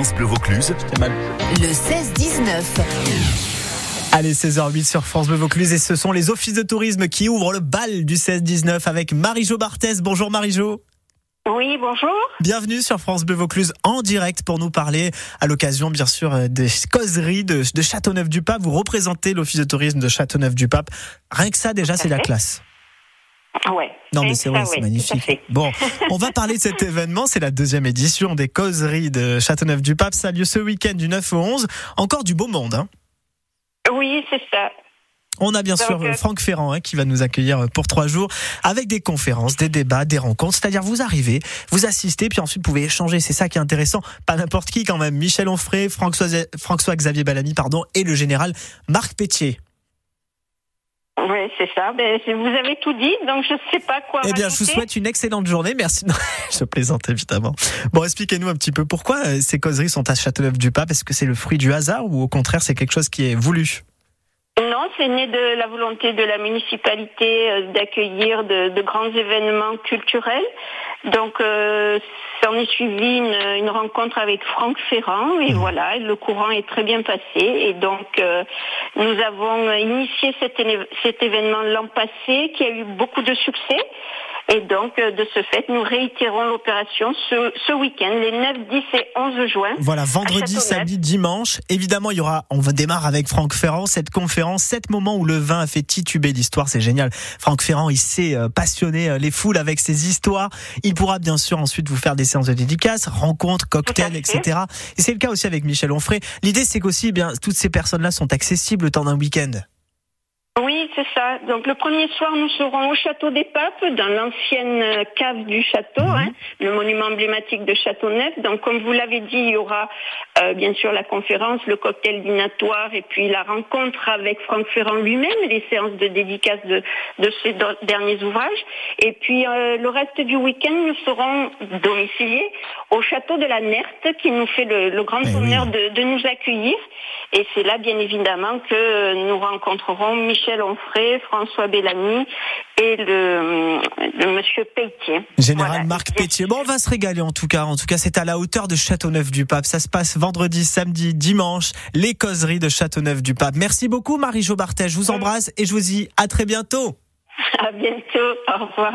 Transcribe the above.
France Bleu Vaucluse. Le 16-19. Allez, 16h08 sur France Bleu Vaucluse et ce sont les offices de tourisme qui ouvrent le bal du 16-19 avec Marie-Jo Barthès. Bonjour Marie-Jo. Oui, bonjour. Bienvenue sur France Bleu Vaucluse en direct pour nous parler à l'occasion bien sûr euh, des causeries de, de Châteauneuf-du-Pape. Vous représentez l'office de tourisme de Châteauneuf-du-Pape. Rien que ça déjà c'est la classe. Ouais. Non mais c'est vrai, c'est magnifique. Bon, on va parler de cet événement, c'est la deuxième édition des causeries de Châteauneuf-du-Pape. Ça a lieu ce week-end du 9 au 11. Encore du beau monde. Hein. Oui, c'est ça. On a bien Donc, sûr euh, Franck Ferrand hein, qui va nous accueillir pour trois jours avec des conférences, des débats, des rencontres. C'est-à-dire vous arrivez, vous assistez, puis ensuite vous pouvez échanger. C'est ça qui est intéressant. Pas n'importe qui quand même. Michel Onfray, François, François-Xavier Ballamy, pardon, et le général Marc Pétier. Oui, c'est ça. Vous avez tout dit, donc je ne sais pas quoi Eh bien, je vous souhaite une excellente journée. Merci. Non, je plaisante évidemment. Bon, expliquez-nous un petit peu pourquoi euh, ces causeries sont à Châteauneuf-du-Pape. Est-ce que c'est le fruit du hasard ou au contraire c'est quelque chose qui est voulu? C'est né de la volonté de la municipalité euh, d'accueillir de, de grands événements culturels. Donc, euh, s'en est suivi une, une rencontre avec Franck Ferrand et voilà, le courant est très bien passé. Et donc, euh, nous avons initié cet événement l'an passé qui a eu beaucoup de succès. Et donc, euh, de ce fait, nous réitérons l'opération ce, ce week-end, les 9, 10 et 11 juin. Voilà, vendredi, samedi, dimanche. Évidemment, il y aura, on va démarrer avec Franck Ferrand, cette conférence, sept moments où le vin a fait tituber l'histoire, c'est génial. Franck Ferrand, il sait euh, passionner euh, les foules avec ses histoires. Il pourra bien sûr ensuite vous faire des séances de dédicaces, rencontres, cocktails, etc. Et c'est le cas aussi avec Michel Onfray. L'idée, c'est qu'aussi, eh bien, toutes ces personnes-là sont accessibles le temps d'un week-end. C'est ça. Donc le premier soir, nous serons au château des Papes, dans l'ancienne euh, cave du château, Mhm. hein, le monument emblématique de Châteauneuf. Donc comme vous l'avez dit, il y aura euh, bien sûr la conférence, le cocktail dînatoire et puis la rencontre avec Franck Ferrand lui-même, les séances de dédicace de, de do- derniers ouvrages. Et puis euh, le reste du week-end, nous serons domiciliés au château de la Nerte qui nous fait le, le grand Eh oui. honneur de, de nous accueillir. Et c'est là, bien évidemment, que nous rencontrerons Michel Onfray, François Bellamy et le, le monsieur Pelletier. Général Voilà. Marc Pétier. Bon, on va se régaler en tout cas. En tout cas, c'est à la hauteur de Châteauneuf-du-Pape. Ça se passe vendredi, samedi, dimanche. Les causeries de Châteauneuf-du-Pape. Merci beaucoup, Marie-Jo. Je vous embrasse et je vous dis à très bientôt. À bientôt. Au revoir.